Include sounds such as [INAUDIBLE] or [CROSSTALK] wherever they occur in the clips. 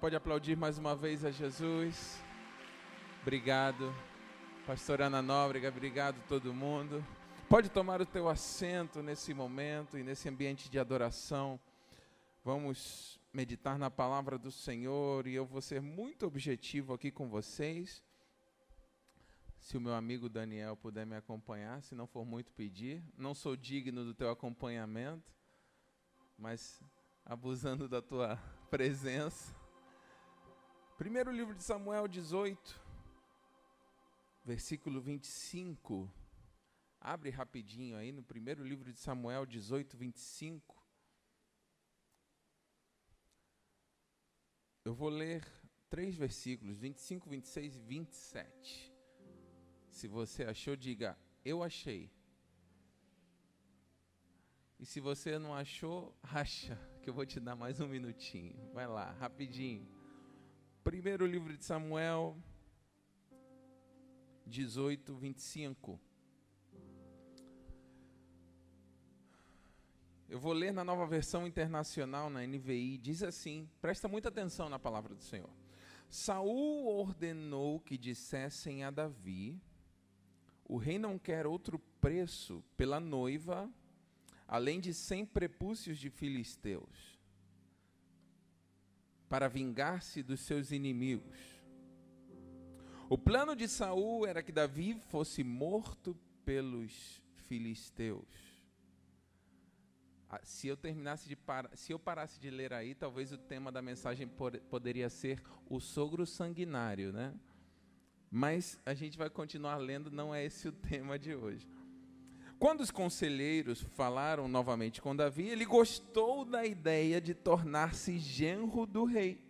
Pode aplaudir mais uma vez a Jesus. Obrigado. Pastor Ana Nóbrega, obrigado todo mundo. Pode tomar o teu assento nesse momento e nesse ambiente de adoração. Vamos meditar na palavra do Senhor e eu vou ser muito objetivo aqui com vocês. Se o meu amigo Daniel puder me acompanhar, se não for muito pedir, não sou digno do teu acompanhamento, mas abusando da tua [LAUGHS] presença. Primeiro livro de Samuel 18, versículo 25. Abre rapidinho aí no primeiro livro de Samuel 18, 25. Eu vou ler três versículos, 25, 26 e 27. Se você achou, diga: Eu achei. E se você não achou, [LAUGHS] acha, que eu vou te dar mais um minutinho. Vai lá, rapidinho. Primeiro livro de Samuel, 18, 25. Eu vou ler na nova versão internacional, na NVI, diz assim: presta muita atenção na palavra do Senhor. Saul ordenou que dissessem a Davi: O rei não quer outro preço pela noiva, além de cem prepúcios de filisteus para vingar-se dos seus inimigos. O plano de Saul era que Davi fosse morto pelos filisteus. Ah, se eu terminasse de se eu parasse de ler aí, talvez o tema da mensagem poderia ser o sogro sanguinário, né? Mas a gente vai continuar lendo, não é esse o tema de hoje. Quando os conselheiros falaram novamente com Davi, ele gostou da ideia de tornar-se genro do rei.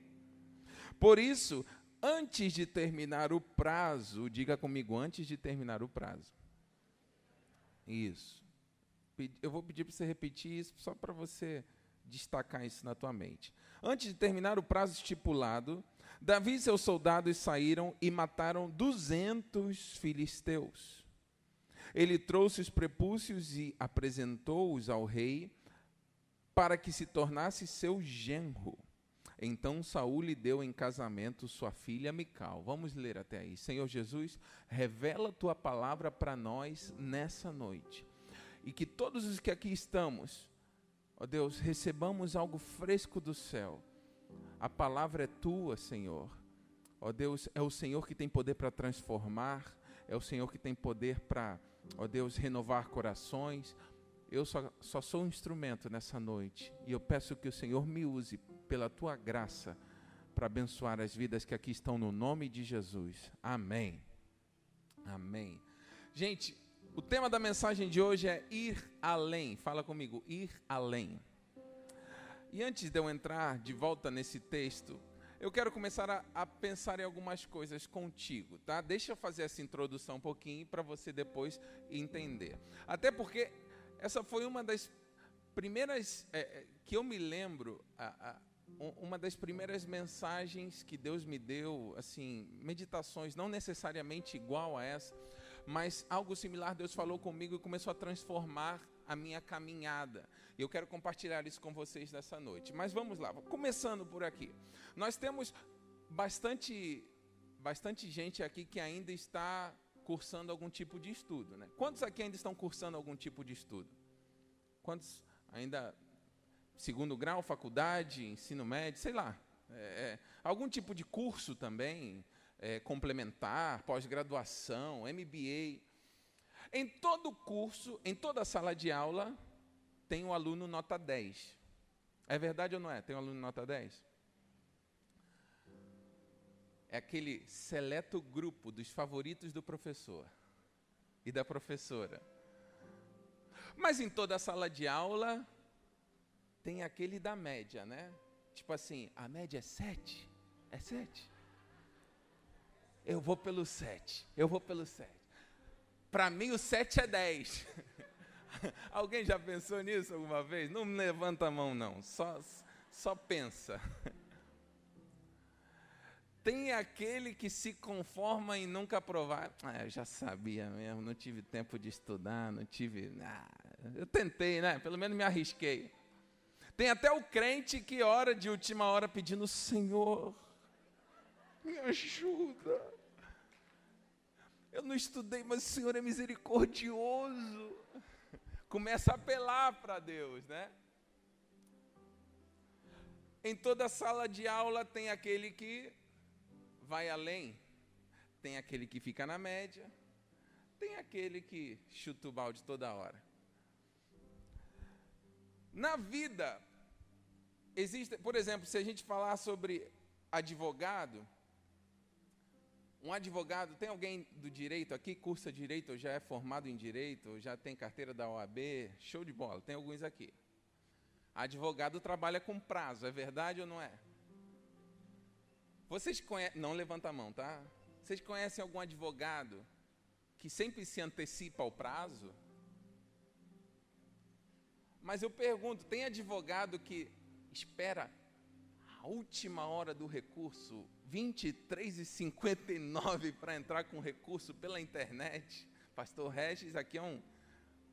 Por isso, antes de terminar o prazo, diga comigo, antes de terminar o prazo. Isso. Eu vou pedir para você repetir isso só para você destacar isso na tua mente. Antes de terminar o prazo estipulado, Davi e seus soldados saíram e mataram duzentos filisteus. Ele trouxe os prepúcios e apresentou-os ao rei para que se tornasse seu genro. Então Saul lhe deu em casamento sua filha Mical. Vamos ler até aí. Senhor Jesus, revela tua palavra para nós nessa noite. E que todos os que aqui estamos, ó Deus, recebamos algo fresco do céu. A palavra é tua, Senhor. Ó Deus, é o Senhor que tem poder para transformar, é o Senhor que tem poder para ó Deus, renovar corações. Eu só, só sou um instrumento nessa noite e eu peço que o Senhor me use pela tua graça para abençoar as vidas que aqui estão no nome de Jesus. Amém. Amém. Gente, o tema da mensagem de hoje é ir além. Fala comigo, ir além. E antes de eu entrar de volta nesse texto, eu quero começar a, a, pensar em algumas coisas contigo, tá? Deixa eu fazer essa introdução um pouquinho para você depois entender. Até porque essa foi uma das primeiras é, é que eu me lembro, a, a, uma das primeiras mensagens que Deus me deu, assim, meditações não necessariamente igual a essa, mas algo similar Deus falou comigo e começou a transformar a minha caminhada. E eu quero compartilhar isso com vocês nessa noite. Mas vamos lá, começando por aqui. Nós temos bastante, bastante gente aqui que ainda está cursando algum tipo de estudo. Né? Quantos aqui ainda estão cursando algum tipo de estudo? Quantos ainda segundo grau, faculdade, ensino médio, sei lá. É, é, algum tipo de curso também, é, complementar, pós-graduação, MBA. Em todo curso, em toda sala de aula, tem um aluno nota 10. É verdade ou não é? Tem um aluno nota 10? É aquele seleto grupo dos favoritos do professor e da professora. Mas em toda sala de aula tem aquele da média, né? Tipo assim, a média é 7. É 7. Eu vou pelo 7. Eu vou pelo 7. Para mim, o 7 é 10. [LAUGHS] [LAUGHS] Alguém já pensou nisso alguma vez? Não levanta a mão, não. Só, só pensa. [LAUGHS] Tem aquele que se conforma em nunca aprovar. Ah, eu já sabia mesmo, não tive tempo de estudar, não tive. Ah, eu tentei, né? Pelo menos me arrisquei. Tem até o crente que ora de última hora pedindo: Senhor, me ajuda. Eu não estudei, mas o Senhor é misericordioso. Começa a apelar para Deus, né? Em toda sala de aula tem aquele que vai além, tem aquele que fica na média, tem aquele que chuta o balde toda hora. Na vida, existe, por exemplo, se a gente falar sobre advogado, um advogado, tem alguém do direito aqui, cursa direito, ou já é formado em direito, ou já tem carteira da OAB? Show de bola, tem alguns aqui. Advogado trabalha com prazo, é verdade ou não é? Vocês conhecem, não levanta a mão, tá? Vocês conhecem algum advogado que sempre se antecipa ao prazo? Mas eu pergunto, tem advogado que espera a última hora do recurso, 23 e 59 para entrar com recurso pela internet? Pastor Regis aqui é um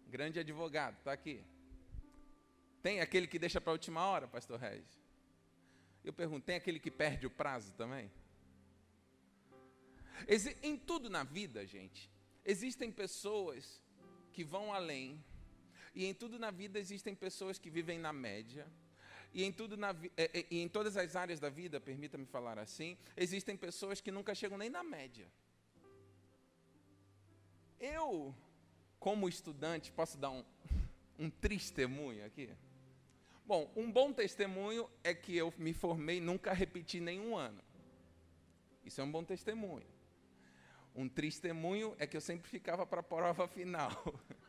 grande advogado, está aqui. Tem aquele que deixa para a última hora, pastor Regis? Eu pergunto, tem aquele que perde o prazo também? Em tudo na vida, gente, existem pessoas que vão além, e em tudo na vida existem pessoas que vivem na média, e em, tudo na, é, é, e em todas as áreas da vida, permita-me falar assim, existem pessoas que nunca chegam nem na média. Eu, como estudante, posso dar um, [LAUGHS] um testemunho aqui? Bom, um bom testemunho é que eu me formei e nunca repeti nenhum ano. Isso é um bom testemunho. Um testemunho é que eu sempre ficava para a prova final. [LAUGHS]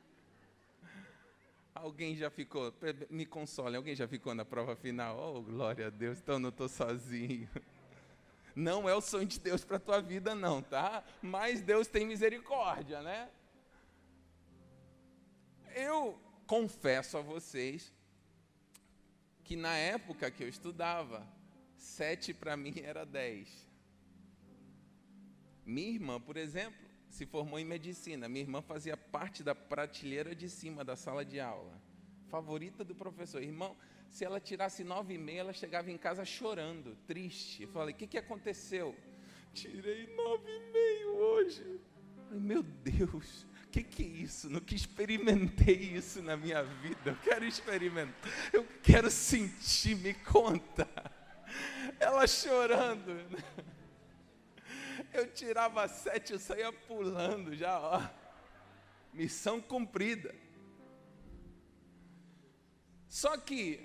Alguém já ficou, me console, alguém já ficou na prova final? Oh, glória a Deus, então não estou sozinho. [LAUGHS] Não é o sonho de Deus para a tua vida, não, tá? Mas Deus tem misericórdia, né? Eu confesso a vocês que na época que eu estudava, sete para mim era dez. Minha irmã, por exemplo, se formou em medicina. Minha irmã fazia parte da prateleira de cima da sala de aula. Favorita do professor. Irmão, se ela tirasse nove e meia, ela chegava em casa chorando, triste. Eu falei, o que, que aconteceu? Tirei nove e meio hoje. Falei, Meu Deus, o que, que é isso? Nunca experimentei isso na minha vida. Eu quero experimentar. Eu quero sentir, me conta. Ela chorando. Eu tirava sete, eu saía pulando já, ó. Missão cumprida. Só que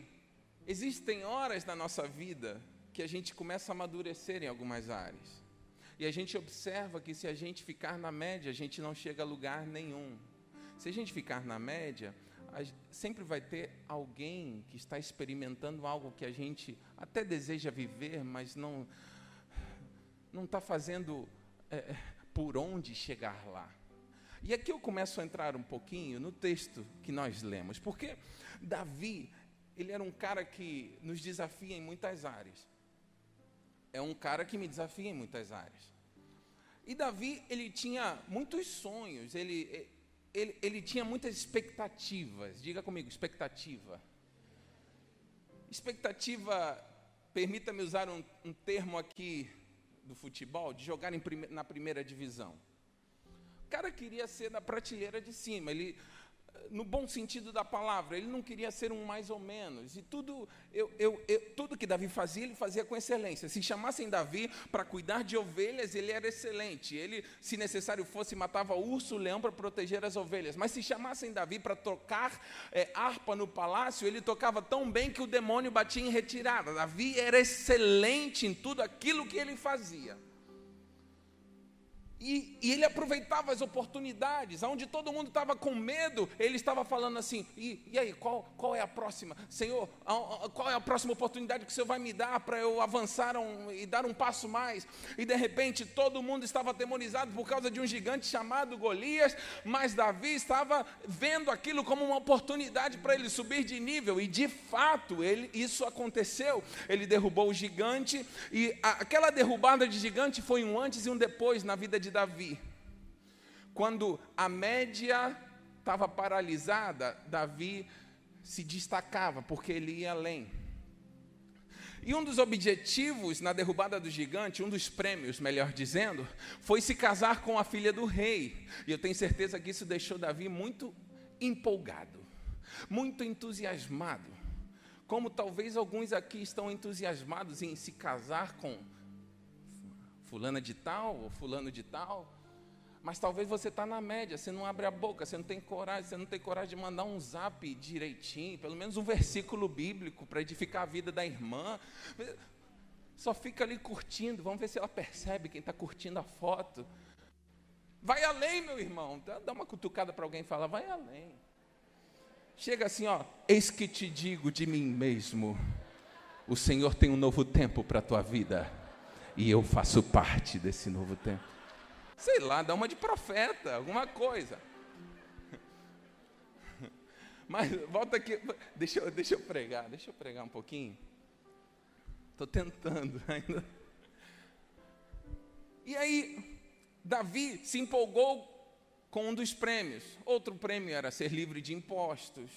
existem horas na nossa vida que a gente começa a amadurecer em algumas áreas. E a gente observa que se a gente ficar na média, a gente não chega a lugar nenhum. Se a gente ficar na média, sempre vai ter alguém que está experimentando algo que a gente até deseja viver, mas não não está fazendo é, é, por onde chegar lá. E aqui eu começo a entrar um pouquinho no texto que nós lemos, porque Davi, ele era um cara que nos desafia em muitas áreas é um cara que me desafia em muitas áreas. E Davi, ele tinha muitos sonhos, ele, ele, ele tinha muitas expectativas. Diga comigo, expectativa. Expectativa, permita-me usar um, um, termo aqui do futebol, de jogar prime, na primeira divisão. O cara queria ser na prateleira de cima, ele no bom sentido da palavra, ele não queria ser um mais ou menos. E tudo, eu, eu, eu, tudo que Davi fazia, ele fazia com excelência. Se chamassem Davi para cuidar de ovelhas, ele era excelente. Ele, se necessário fosse, matava urso, leão para proteger as ovelhas. Mas se chamassem Davi para tocar é, harpa no palácio, ele tocava tão bem que o demônio batia em retirada. Davi era excelente em tudo aquilo que ele fazia. E, e, ele aproveitava as oportunidades, onde todo mundo estava com medo, ele estava falando assim: e, e aí, qual, qual é a próxima? Senhor, a, a, qual é a próxima oportunidade que o Senhor vai me dar para eu avançar um, e dar um passo mais? E de repente todo mundo estava atemorizado por causa de um gigante chamado Golias, mas Davi estava vendo aquilo como uma oportunidade para ele subir de nível, e de fato ele, isso aconteceu. Ele derrubou o gigante, e aquela derrubada de gigante foi um antes e um depois na vida de Davi. Quando a média estava paralisada, Davi se destacava porque ele ia além. E um dos objetivos na derrubada do gigante, um dos prêmios, melhor dizendo, foi se casar com a filha do rei. E eu tenho certeza que isso deixou Davi muito empolgado, muito entusiasmado. Como talvez alguns aqui estão entusiasmados em se casar com fulana de tal ou fulano de tal. Mas talvez você está na média, você não abre a boca, você não tem coragem, você não tem coragem de mandar um zap direitinho, pelo menos um versículo bíblico para edificar a vida da irmã. Só fica ali curtindo, vamos ver se ela percebe quem está curtindo a foto. Vai além, meu irmão. Dá uma cutucada para alguém e fala, vai além. Chega assim, ó, eis que te digo de mim mesmo, o Senhor tem um novo tempo para a tua vida, e eu faço parte desse novo tempo. Sei lá, dá uma de profeta, alguma coisa. [LAUGHS] Mas volta aqui, deixa eu, deixa eu pregar, deixa eu pregar um pouquinho. Estou tentando [LAUGHS] ainda. E aí, Davi se empolgou com um dos prêmios. Outro prêmio era ser livre de impostos.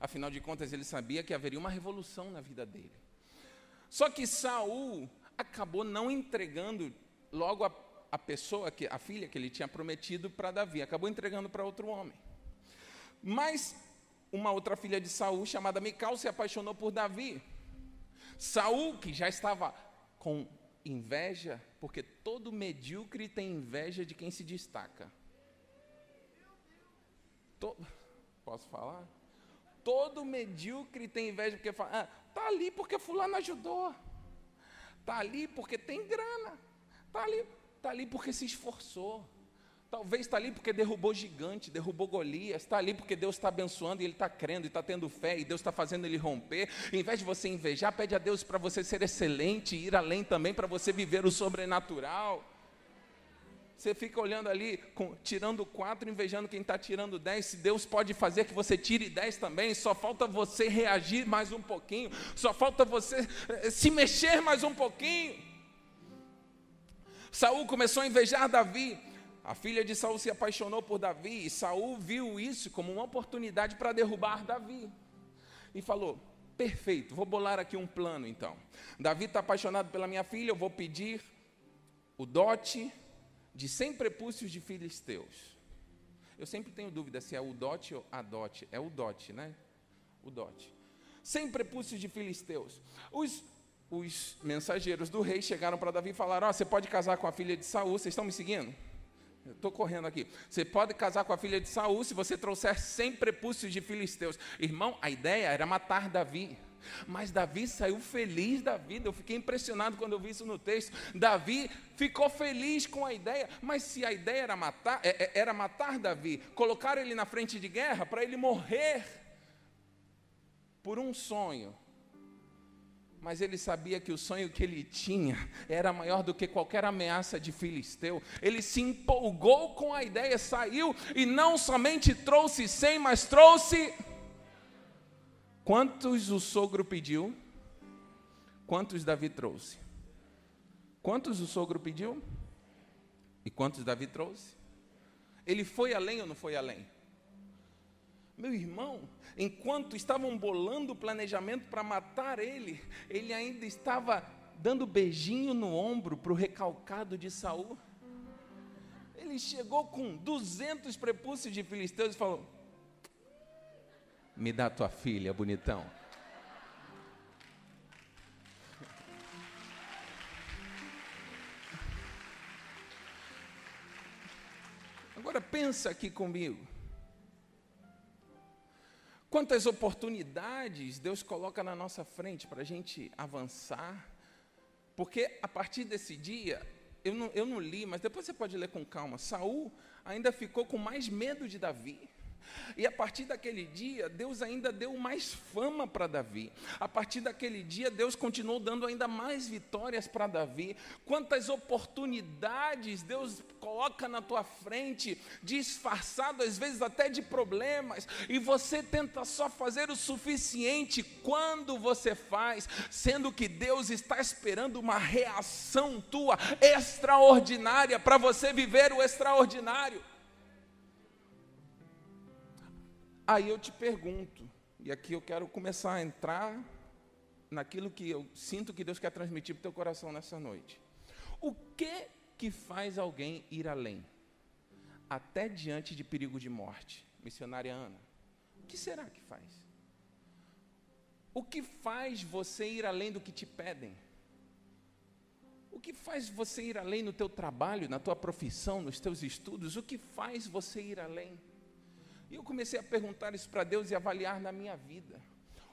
Afinal de contas, ele sabia que haveria uma revolução na vida dele. Só que Saul acabou não entregando logo a a pessoa, que, a filha que ele tinha prometido para Davi, acabou entregando para outro homem. Mas uma outra filha de Saul, chamada Mical, se apaixonou por Davi. Saul, que já estava com inveja, porque todo medíocre tem inveja de quem se destaca. To... Posso falar? Todo medíocre tem inveja porque fala, ah, tá ali porque fulano ajudou. Tá ali porque tem grana. Tá ali Está ali porque se esforçou. Talvez está ali porque derrubou gigante, derrubou Golias, está ali porque Deus está abençoando e ele está crendo e está tendo fé e Deus está fazendo ele romper. Em vez de você invejar, pede a Deus para você ser excelente e ir além também para você viver o sobrenatural. Você fica olhando ali, com, tirando quatro, invejando quem está tirando dez. Se Deus pode fazer que você tire dez também, só falta você reagir mais um pouquinho, só falta você eh, se mexer mais um pouquinho. Saul começou a invejar Davi. A filha de Saul se apaixonou por Davi e Saul viu isso como uma oportunidade para derrubar Davi. E falou: "Perfeito, vou bolar aqui um plano então. Davi está apaixonado pela minha filha, eu vou pedir o dote de 100 prepúcios de filisteus. Eu sempre tenho dúvida se é o dote ou a dote. É o dote, né? O dote. 100 prepúcios de filisteus. Os os mensageiros do rei chegaram para Davi e falaram: oh, você pode casar com a filha de Saul, vocês estão me seguindo? Estou correndo aqui. Você pode casar com a filha de Saul se você trouxer 100 prepúcios de filisteus. Irmão, a ideia era matar Davi. Mas Davi saiu feliz da vida. Eu fiquei impressionado quando eu vi isso no texto. Davi ficou feliz com a ideia. Mas se a ideia era matar, é, é, era matar Davi, colocar ele na frente de guerra para ele morrer por um sonho, mas ele sabia que o sonho que ele tinha era maior do que qualquer ameaça de filisteu. Ele se empolgou com a ideia, saiu e não somente trouxe cem, mas trouxe. Quantos o sogro pediu? Quantos Davi trouxe? Quantos o sogro pediu? E quantos Davi trouxe? Ele foi além ou não foi além? Meu irmão, enquanto estavam bolando o planejamento para matar ele, ele ainda estava dando beijinho no ombro para o recalcado de Saul. Ele chegou com 200 prepúcios de filisteus e falou: Me dá tua filha, bonitão. Agora pensa aqui comigo. Quantas oportunidades Deus coloca na nossa frente para a gente avançar. Porque a partir desse dia, eu não, eu não li, mas depois você pode ler com calma. Saul ainda ficou com mais medo de Davi. E a partir daquele dia, Deus ainda deu mais fama para Davi. A partir daquele dia, Deus continuou dando ainda mais vitórias para Davi. Quantas oportunidades Deus coloca na tua frente, disfarçado às vezes até de problemas, e você tenta só fazer o suficiente quando você faz, sendo que Deus está esperando uma reação tua extraordinária para você viver o extraordinário. Aí eu te pergunto, E aqui eu quero começar a entrar naquilo que eu sinto que Deus quer transmitir para o teu coração nessa noite. O que que faz alguém ir além? Até diante de perigo de morte. Missionária Ana, o que será que faz? O que faz você ir além do que te pedem? O que faz você ir além no teu trabalho, na tua profissão, nos teus estudos? O que faz você ir além? E eu comecei a perguntar isso para Deus e avaliar na minha vida.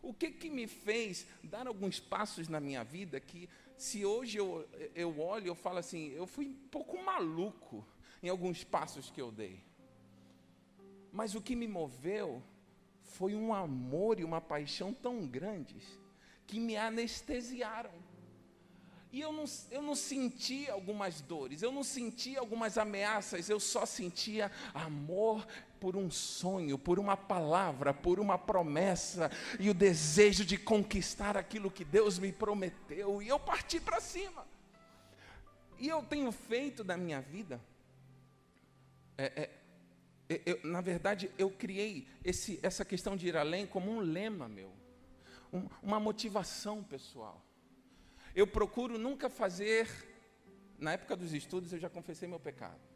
O que que me fez dar alguns passos na minha vida que, se hoje eu, eu olho, eu falo assim, eu fui um pouco maluco em alguns passos que eu dei. Mas o que me moveu foi um amor e uma paixão tão grandes que me anestesiaram. E eu não, eu não senti algumas dores, eu não senti algumas ameaças, eu só sentia amor por um sonho, por uma palavra, por uma promessa e o desejo de conquistar aquilo que Deus me prometeu. E eu parti para cima. E eu tenho feito da minha vida. É, é, eu, na verdade, eu criei esse, essa questão de ir além como um lema meu, um, uma motivação pessoal. Eu procuro nunca fazer, na época dos estudos eu já confessei meu pecado.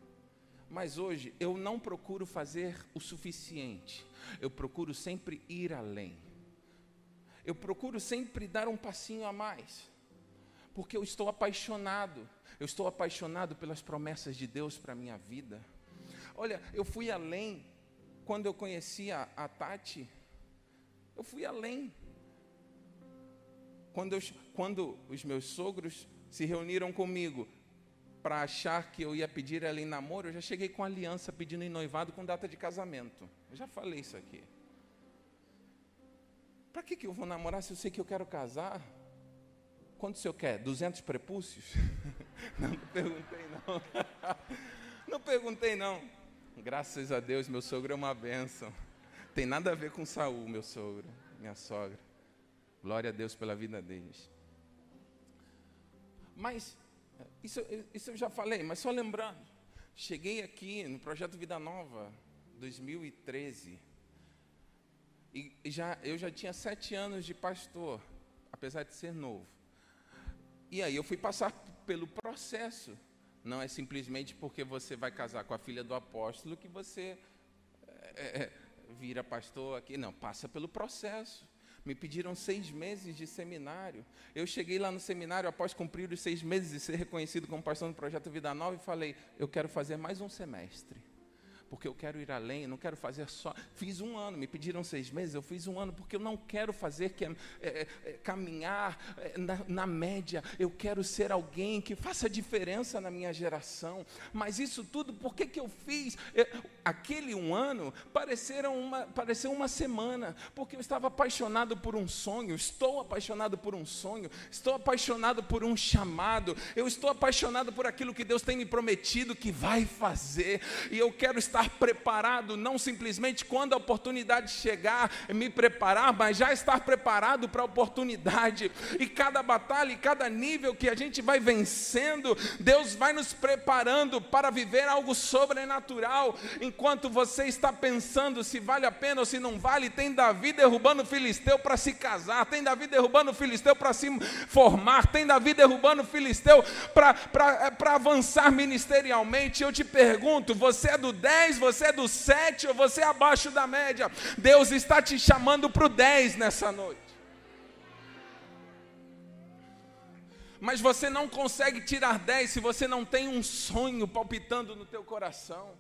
Mas hoje eu não procuro fazer o suficiente. Eu procuro sempre ir além. Eu procuro sempre dar um passinho a mais. Porque eu estou apaixonado. Eu estou apaixonado pelas promessas de Deus para a minha vida. Olha, eu fui além quando eu conheci a, a Tati. Eu fui além. Quando, eu, quando os meus sogros se reuniram comigo para achar que eu ia pedir ela em namoro, eu já cheguei com aliança pedindo em noivado com data de casamento. Eu já falei isso aqui. Para que, que eu vou namorar se eu sei que eu quero casar? Quanto o senhor quer? 200 prepúcios? [LAUGHS] Não, não perguntei não. [LAUGHS] Não perguntei não. Graças a Deus, meu sogro é uma bênção. Tem nada a ver com Saul, meu sogro, minha sogra. Glória a Deus pela vida deles. Mas, isso, isso eu já falei, mas só lembrando. Cheguei aqui no projeto Vida Nova, 2013. E já, eu já tinha sete anos de pastor, apesar de ser novo. E aí eu fui passar pelo processo. Não é simplesmente porque você vai casar com a filha do apóstolo que você é, é, vira pastor aqui. Não, passa pelo processo. Me pediram seis meses de seminário. Eu cheguei lá no seminário após cumprir os seis meses e ser reconhecido como pastor do Projeto Vida Nova e falei: eu quero fazer mais um semestre porque eu quero ir além, eu não quero fazer só. Fiz um ano, me pediram seis meses, eu fiz um ano, porque eu não quero fazer que, é, é, é caminhar é, na, na, média, eu quero ser alguém que faça diferença na minha geração. Mas isso tudo, por que, que eu fiz? É, aquele um ano pareceram uma, pareceu uma semana, porque eu estava apaixonado por um sonho, estou apaixonado por um sonho, estou apaixonado por um chamado, eu estou apaixonado por aquilo que Deus tem me prometido que vai fazer, e eu quero estar estar preparado, não simplesmente quando a oportunidade chegar, me preparar, mas já estar preparado para a oportunidade. E cada batalha e cada nível que a gente vai vencendo, Deus vai nos preparando para viver algo sobrenatural. Enquanto você está pensando se vale a pena ou se não vale, tem Davi derrubando o filisteu para se casar, tem Davi derrubando o filisteu para se formar, tem Davi derrubando o filisteu para avançar ministerialmente. Eu te pergunto, você é do 10? 10, você é do 7 ou você é abaixo da média. Deus está te chamando para o 10 nessa noite. Mas você não consegue tirar 10 se você não tem um sonho palpitando no teu coração.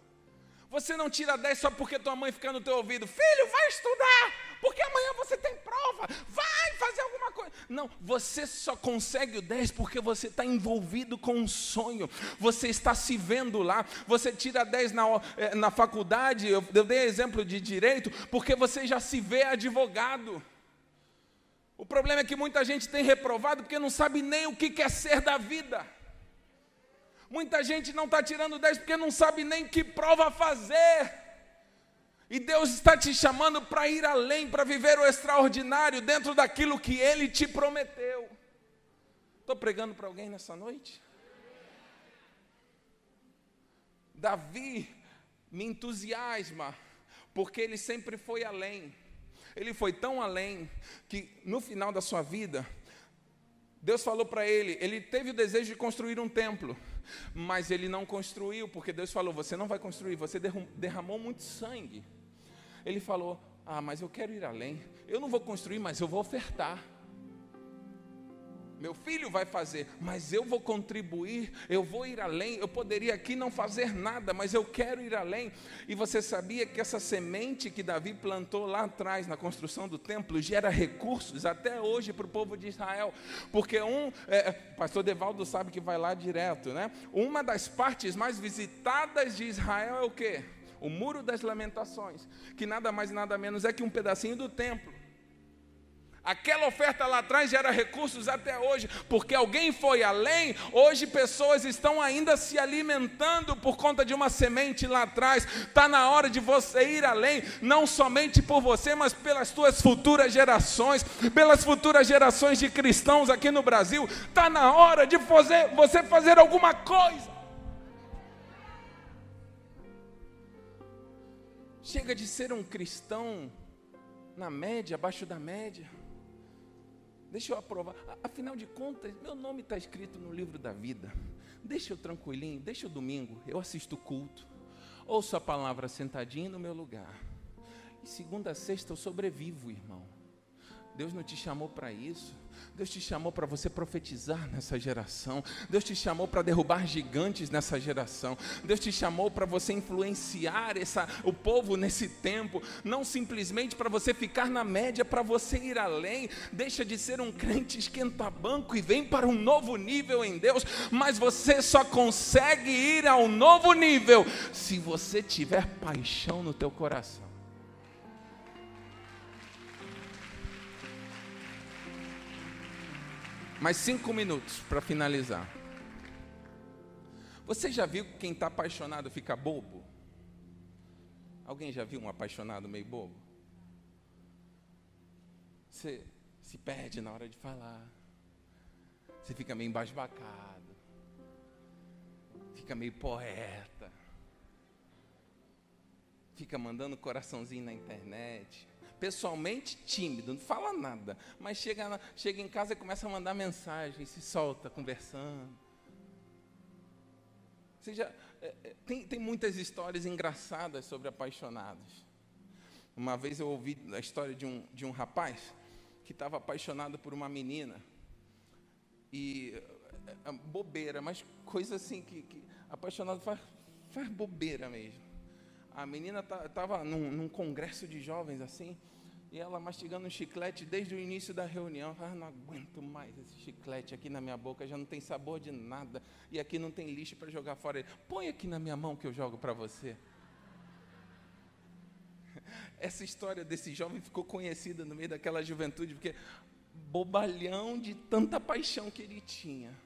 Você não tira 10 só porque tua mãe fica no teu ouvido. Filho, vai estudar, porque amanhã você tem prova. Vai fazer alguma coisa. Não, você só consegue o 10 porque você está envolvido com um sonho. Você está se vendo lá. Você tira 10 na, eh, na faculdade. Eu, eu dei exemplo de direito, porque você já se vê advogado. O problema é que muita gente tem reprovado porque não sabe nem o que quer ser da vida. Muita gente não está tirando 10 porque não sabe nem que prova fazer. E Deus está te chamando para ir além, para viver o extraordinário dentro daquilo que Ele te prometeu. Estou pregando para alguém nessa noite? Davi me entusiasma, porque ele sempre foi além. Ele foi tão além que no final da sua vida, Deus falou para ele, ele teve o desejo de construir um templo, mas ele não construiu, porque Deus falou: Você não vai construir, você derramou muito sangue. Ele falou: Ah, mas eu quero ir além, eu não vou construir, mas eu vou ofertar. Meu filho vai fazer, mas eu vou contribuir, eu vou ir além. Eu poderia aqui não fazer nada, mas eu quero ir além. E você sabia que essa semente que Davi plantou lá atrás na construção do templo gera recursos até hoje para o povo de Israel? Porque um, é, é, pastor Devaldo sabe que vai lá direto, né? Uma das partes mais visitadas de Israel é o quê? O Muro das Lamentações, que nada mais e nada menos é que um pedacinho do templo. Aquela oferta lá atrás gera recursos até hoje, porque alguém foi além. Hoje pessoas estão ainda se alimentando por conta de uma semente lá atrás. Está na hora de você ir além, não somente por você, mas pelas suas futuras gerações, pelas futuras gerações de cristãos aqui no Brasil. Está na hora de fazer, você fazer alguma coisa. Chega de ser um cristão na média, abaixo da média. Deixa eu aprovar. Afinal de contas, meu nome está escrito no livro da vida. Deixa eu tranquilinho, deixa o domingo, eu assisto culto. Ouço a palavra sentadinho no meu lugar. E segunda a sexta eu sobrevivo, irmão. Deus não te chamou para isso. Deus te chamou para você profetizar nessa geração. Deus te chamou para derrubar gigantes nessa geração. Deus te chamou para você influenciar essa, o povo nesse tempo. Não simplesmente para você ficar na média, para você ir além. Deixa de ser um crente esquenta-banco e vem para um novo nível em Deus. Mas você só consegue ir ao novo nível se você tiver paixão no teu coração. Mais cinco minutos para finalizar. Você já viu que quem está apaixonado fica bobo? Alguém já viu um apaixonado meio bobo? Você se perde na hora de falar. Você fica meio embasbacado. Fica meio poeta. Fica mandando coraçãozinho na internet pessoalmente tímido, não fala nada, mas chega, chega em casa e começa a mandar mensagem, se solta conversando. Já, é, é, tem, tem muitas histórias engraçadas sobre apaixonados. Uma vez eu ouvi a história de um, de um rapaz que estava apaixonado por uma menina. E é, bobeira, mas coisa assim que, que apaixonado faz, faz bobeira mesmo. A menina estava num, num, congresso de jovens assim, e ela mastigando um chiclete desde o início da reunião. Ah, não aguento mais esse chiclete aqui na minha boca, já não tem sabor de nada. E aqui não tem lixo para jogar fora. Põe aqui na minha mão que eu jogo para você. [LAUGHS] Essa história desse jovem ficou conhecida no meio daquela juventude, porque bobalhão de tanta paixão que ele tinha.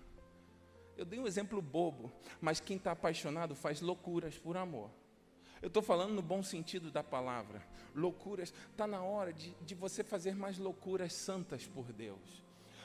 Eu dei um exemplo bobo, mas quem está apaixonado faz loucuras por amor. Eu estou falando no bom sentido da palavra. Loucuras. Está na hora de, de você fazer mais loucuras santas por Deus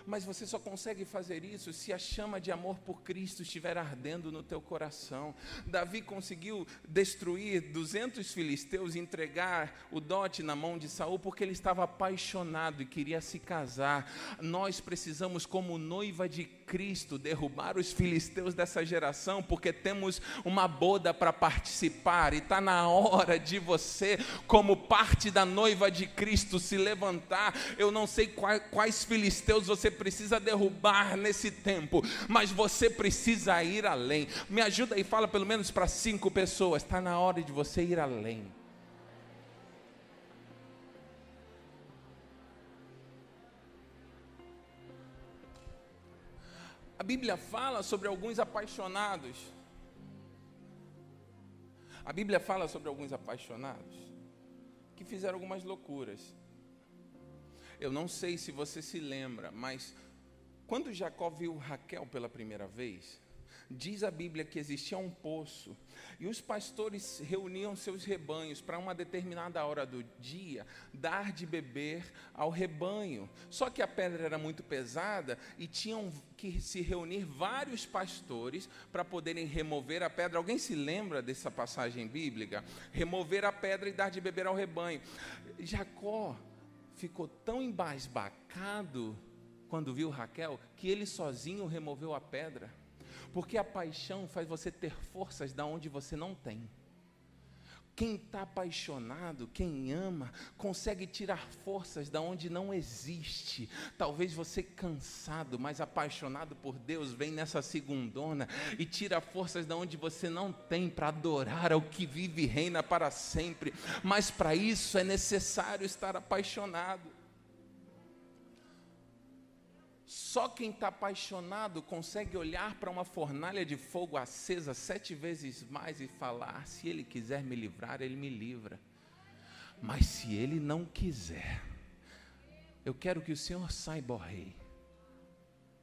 mas você só consegue fazer isso se a chama de amor por Cristo estiver ardendo no teu coração. Davi conseguiu destruir 200 filisteus e entregar o dote na mão de Saul porque ele estava apaixonado e queria se casar. Nós precisamos como noiva de Cristo derrubar os filisteus dessa geração, porque temos uma boda para participar e está na hora de você, como parte da noiva de Cristo, se levantar. Eu não sei quais, quais filisteus você precisa derrubar nesse tempo, mas você precisa ir além. Me ajuda e fala pelo menos para cinco pessoas: está na hora de você ir além. A Bíblia fala sobre alguns apaixonados. A Bíblia fala sobre alguns apaixonados que fizeram algumas loucuras. Eu não sei se você se lembra, mas quando Jacó viu Raquel pela primeira vez, diz a Bíblia que existia um poço e os pastores reuniam seus rebanhos para uma determinada hora do dia dar de beber ao rebanho. Só que a pedra era muito pesada e tinham que se reunir vários pastores para poderem remover a pedra. Alguém se lembra dessa passagem bíblica? Remover a pedra e dar de beber ao rebanho. Jacó ficou tão embasbacado quando viu Raquel que ele sozinho removeu a pedra. Porque a paixão faz você ter forças da onde você não tem. Quem está apaixonado, quem ama, consegue tirar forças da onde não existe. Talvez você cansado, mas apaixonado por Deus, vem nessa segundona e tira forças da onde você não tem para adorar ao que vive e reina para sempre. Mas para isso é necessário estar apaixonado. Só quem está apaixonado consegue olhar para uma fornalha de fogo acesa sete vezes mais e falar: se ele quiser me livrar, ele me livra. Mas se ele não quiser, eu quero que o Senhor saiba, ó Rei,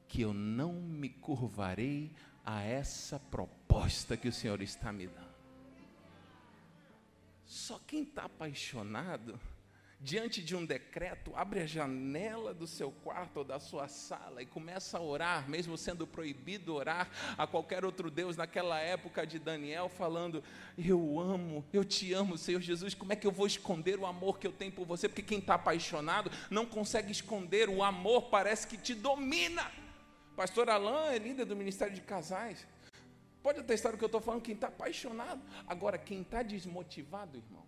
que eu não me curvarei a essa proposta que o Senhor está me dando. Só quem está apaixonado diante de um decreto, abre a janela do seu quarto ou da sua sala e começa a orar, mesmo sendo proibido orar a qualquer outro Deus naquela época de Daniel, falando: Eu amo, eu te amo, Senhor Jesus. Como é que eu vou esconder o amor que eu tenho por você? Porque quem está apaixonado não consegue esconder, o amor parece que te domina. Pastor Alain é líder do Ministério de Casais. Pode atestar o que eu estou falando, quem está apaixonado. Agora, quem está desmotivado, irmão,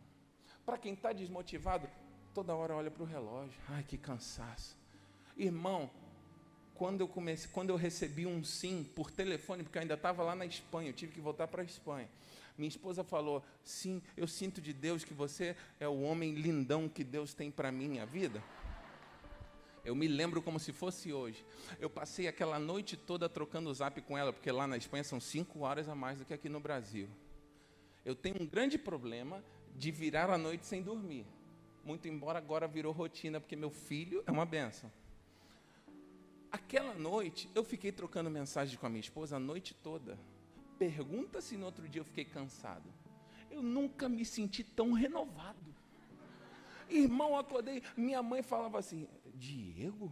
para quem está desmotivado, toda hora olha para o relógio. Ai, que cansaço. Irmão, quando eu comecei, quando eu recebi um sim por telefone, porque eu ainda estava lá na Espanha, eu tive que voltar para a Espanha. Minha esposa falou: Sim, eu sinto de Deus que você é o homem lindão que Deus tem para mim, minha vida. Eu me lembro como se fosse hoje. Eu passei aquela noite toda trocando o zap com ela, porque lá na Espanha são cinco horas a mais do que aqui no Brasil. Eu tenho um grande problema de virar a noite sem dormir muito embora agora virou rotina, porque meu filho é uma benção. Aquela noite, eu fiquei trocando mensagem com a minha esposa a noite toda. Pergunta se no outro dia eu fiquei cansado. Eu nunca me senti tão renovado. Irmão, acordei, minha mãe falava assim: Diego,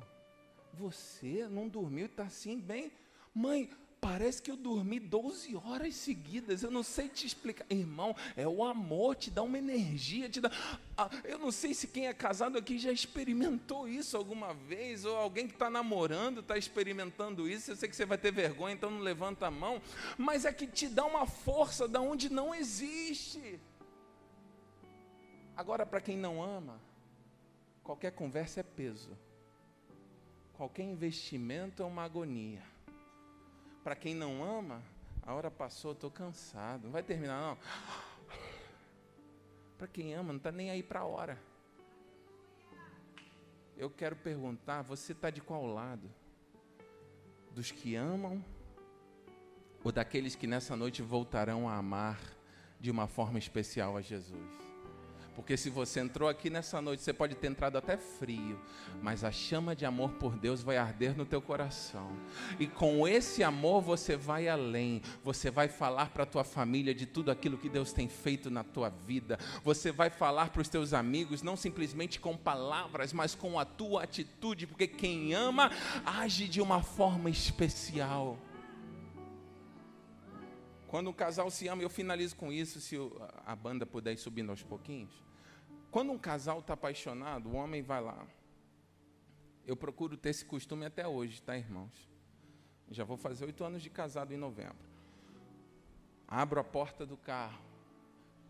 você não dormiu, está assim bem? Mãe, Parece que eu dormi 12 horas seguidas, eu não sei te explicar. Irmão, é o amor, te dá uma energia, te dá. Ah, eu não sei se quem é casado aqui já experimentou isso alguma vez, ou alguém que está namorando está experimentando isso. Eu sei que você vai ter vergonha, então não levanta a mão. Mas é que te dá uma força da onde não existe. Agora, para quem não ama, qualquer conversa é peso, qualquer investimento é uma agonia. Para quem não ama, a hora passou, estou cansado. Não vai terminar, não. Para quem ama, não está nem aí para a hora. Eu quero perguntar: você está de qual lado? Dos que amam ou daqueles que nessa noite voltarão a amar de uma forma especial a Jesus? Porque se você entrou aqui nessa noite, você pode ter entrado até frio, mas a chama de amor por Deus vai arder no teu coração. E com esse amor você vai além. Você vai falar para a tua família de tudo aquilo que Deus tem feito na tua vida. Você vai falar para os teus amigos não simplesmente com palavras, mas com a tua atitude, porque quem ama age de uma forma especial. Quando um casal se ama, eu finalizo com isso, se a banda puder ir subindo aos pouquinhos. Quando um casal está apaixonado, o homem vai lá. Eu procuro ter esse costume até hoje, tá, irmãos? Já vou fazer oito anos de casado em novembro. Abro a porta do carro.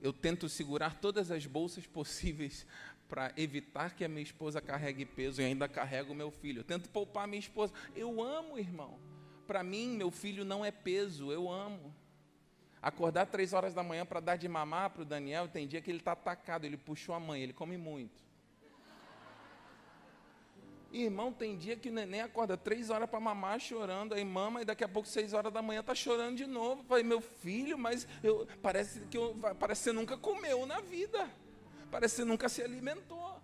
Eu tento segurar todas as bolsas possíveis [LAUGHS] para evitar que a minha esposa carregue peso e ainda carrego o meu filho. Eu tento poupar a minha esposa. Eu amo, irmão. Para mim, meu filho não é peso, eu amo. Acordar três horas da manhã para dar de mamar para o Daniel, tem dia que ele está atacado, ele puxou a mãe, ele come muito. Irmão, tem dia que o neném acorda três horas para mamar chorando, aí mama e daqui a pouco seis horas da manhã está chorando de novo. falei, meu filho, mas eu, parece que eu, parece que você nunca comeu na vida. Parece que você nunca se alimentou.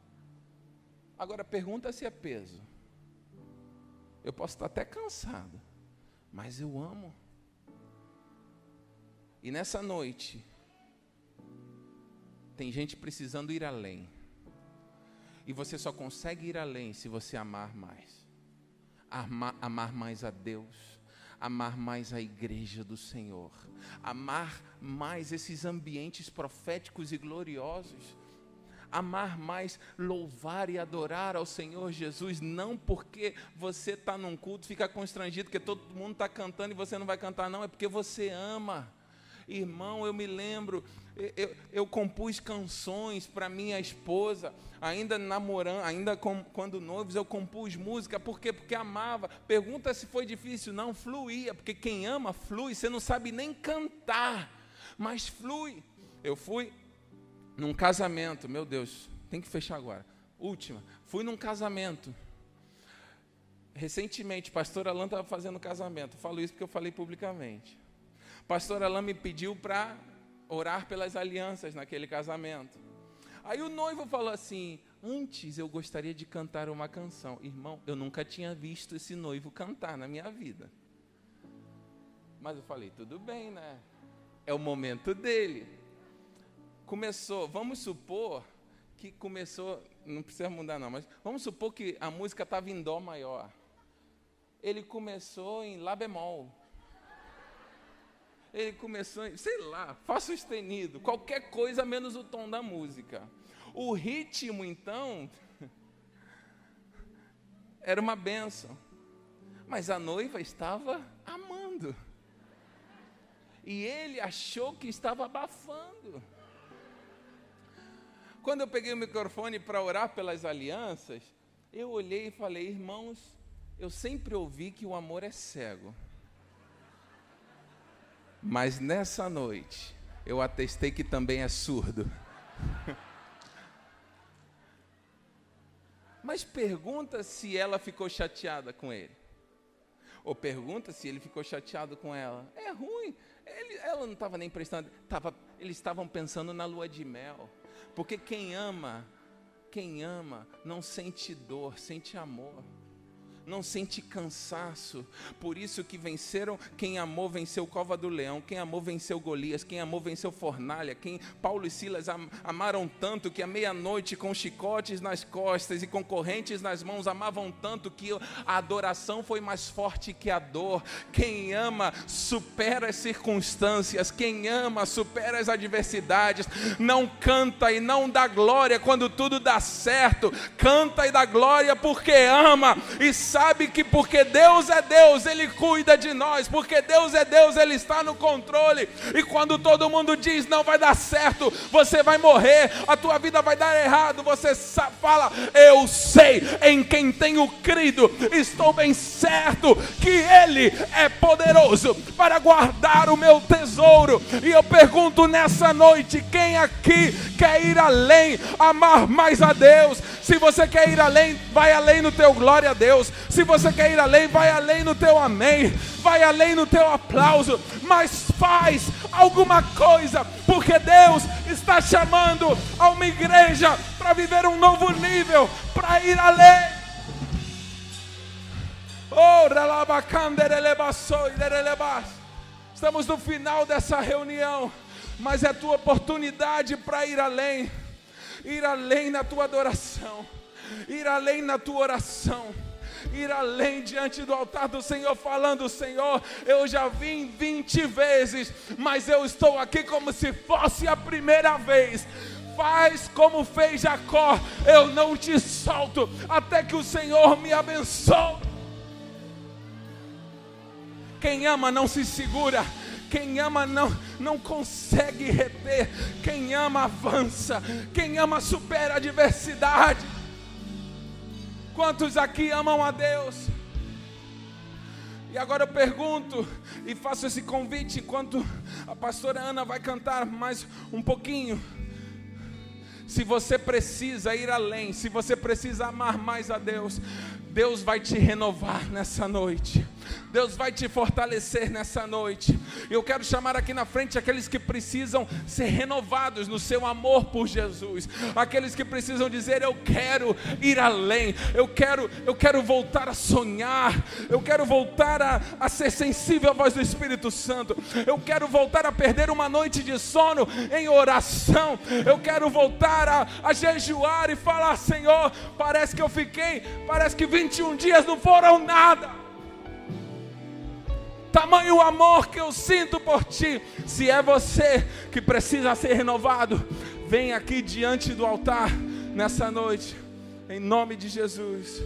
Agora pergunta se é peso. Eu posso estar até cansado, mas eu amo. E nessa noite, tem gente precisando ir além. E você só consegue ir além se você amar mais. Amar, amar mais a Deus, amar mais a igreja do Senhor, amar mais esses ambientes proféticos e gloriosos amar mais, louvar e adorar ao Senhor Jesus, não porque você está num culto, fica constrangido, porque todo mundo está cantando e você não vai cantar, não, é porque você ama. Irmão, eu me lembro, eu, eu compus canções para minha esposa, ainda namorando, ainda com, quando noivos, eu compus música, por quê? Porque amava. Pergunta se foi difícil, não, fluía, porque quem ama flui, você não sabe nem cantar, mas flui. Eu fui num casamento, meu Deus, tem que fechar agora. Última, fui num casamento. Recentemente, pastor Alan estava fazendo casamento. Eu falo isso porque eu falei publicamente. Pastor Alan me pediu para orar pelas alianças naquele casamento. Aí o noivo falou assim: Antes eu gostaria de cantar uma canção. Irmão, eu nunca tinha visto esse noivo cantar na minha vida. Mas eu falei: Tudo bem, né? É o momento dele começou, vamos supor que começou, não precisa mudar não, mas vamos supor que a música estava em dó maior. Ele começou em lá bemol. Ele começou sei lá, fá sustenido, qualquer coisa menos o tom da música. O ritmo, então, [LAUGHS] era uma benção. Mas a noiva estava amando. E ele achou que estava abafando. Quando eu peguei o microfone para orar pelas alianças, eu olhei e falei, irmãos, eu sempre ouvi que o amor é cego. Mas nessa noite, eu atestei que também é surdo. [LAUGHS] Mas pergunta se ela ficou chateada com ele. Ou pergunta se ele ficou chateado com ela. É ruim. Ele, ela não estava nem prestando. Tava, eles estavam pensando na lua de mel. Porque quem ama, quem ama, não sente dor, sente amor não sente cansaço. Por isso que venceram, quem amou venceu Cova do Leão, quem amou venceu Golias, quem amou venceu Fornalha, quem Paulo e Silas amaram tanto que à meia-noite com chicotes nas costas e com correntes nas mãos amavam tanto que a adoração foi mais forte que a dor. Quem ama supera as circunstâncias, quem ama supera as adversidades, não canta e não dá glória quando tudo dá certo, canta e dá glória porque ama e sabe sabe que porque Deus é Deus, Ele cuida de nós, porque Deus é Deus, Ele está no controle. E quando todo mundo diz não vai dar certo, você vai morrer, a tua vida vai dar errado, você fala, eu sei em quem tenho crido, estou bem certo que Ele é poderoso para guardar o meu tesouro. E eu pergunto nessa noite: quem aqui quer ir além, amar mais a Deus? Se você quer ir além, vai além no teu glória a Deus. Se você quer ir além, vai além no teu amém, vai além no teu aplauso, mas faz alguma coisa, porque Deus está chamando a uma igreja para viver um novo nível, para ir além. Oh, Estamos no final dessa reunião, mas é tua oportunidade para ir além, ir além na tua adoração, ir além na tua oração ir além diante do altar do Senhor, falando: Senhor, eu já vim 20 vezes, mas eu estou aqui como se fosse a primeira vez faz como fez Jacó, eu não te solto até que o Senhor me abençoe. Quem ama não se segura, quem ama não, não consegue reter, quem ama avança, quem ama supera a adversidade. Quantos aqui amam a Deus? E agora eu pergunto e faço esse convite enquanto a pastora Ana vai cantar mais um pouquinho. Se você precisa ir além, se você precisa amar mais a Deus, Deus vai te renovar nessa noite. Deus vai te fortalecer nessa noite. Eu quero chamar aqui na frente aqueles que precisam ser renovados no seu amor por Jesus, aqueles que precisam dizer eu quero ir além, eu quero, eu quero voltar a sonhar, eu quero voltar a, a ser sensível à voz do Espírito Santo, eu quero voltar a perder uma noite de sono em oração, eu quero voltar a, a jejuar e falar, Senhor, parece que eu fiquei, parece que 21 dias não foram nada tamanho amor que eu sinto por ti. Se é você que precisa ser renovado, vem aqui diante do altar nessa noite, em nome de Jesus.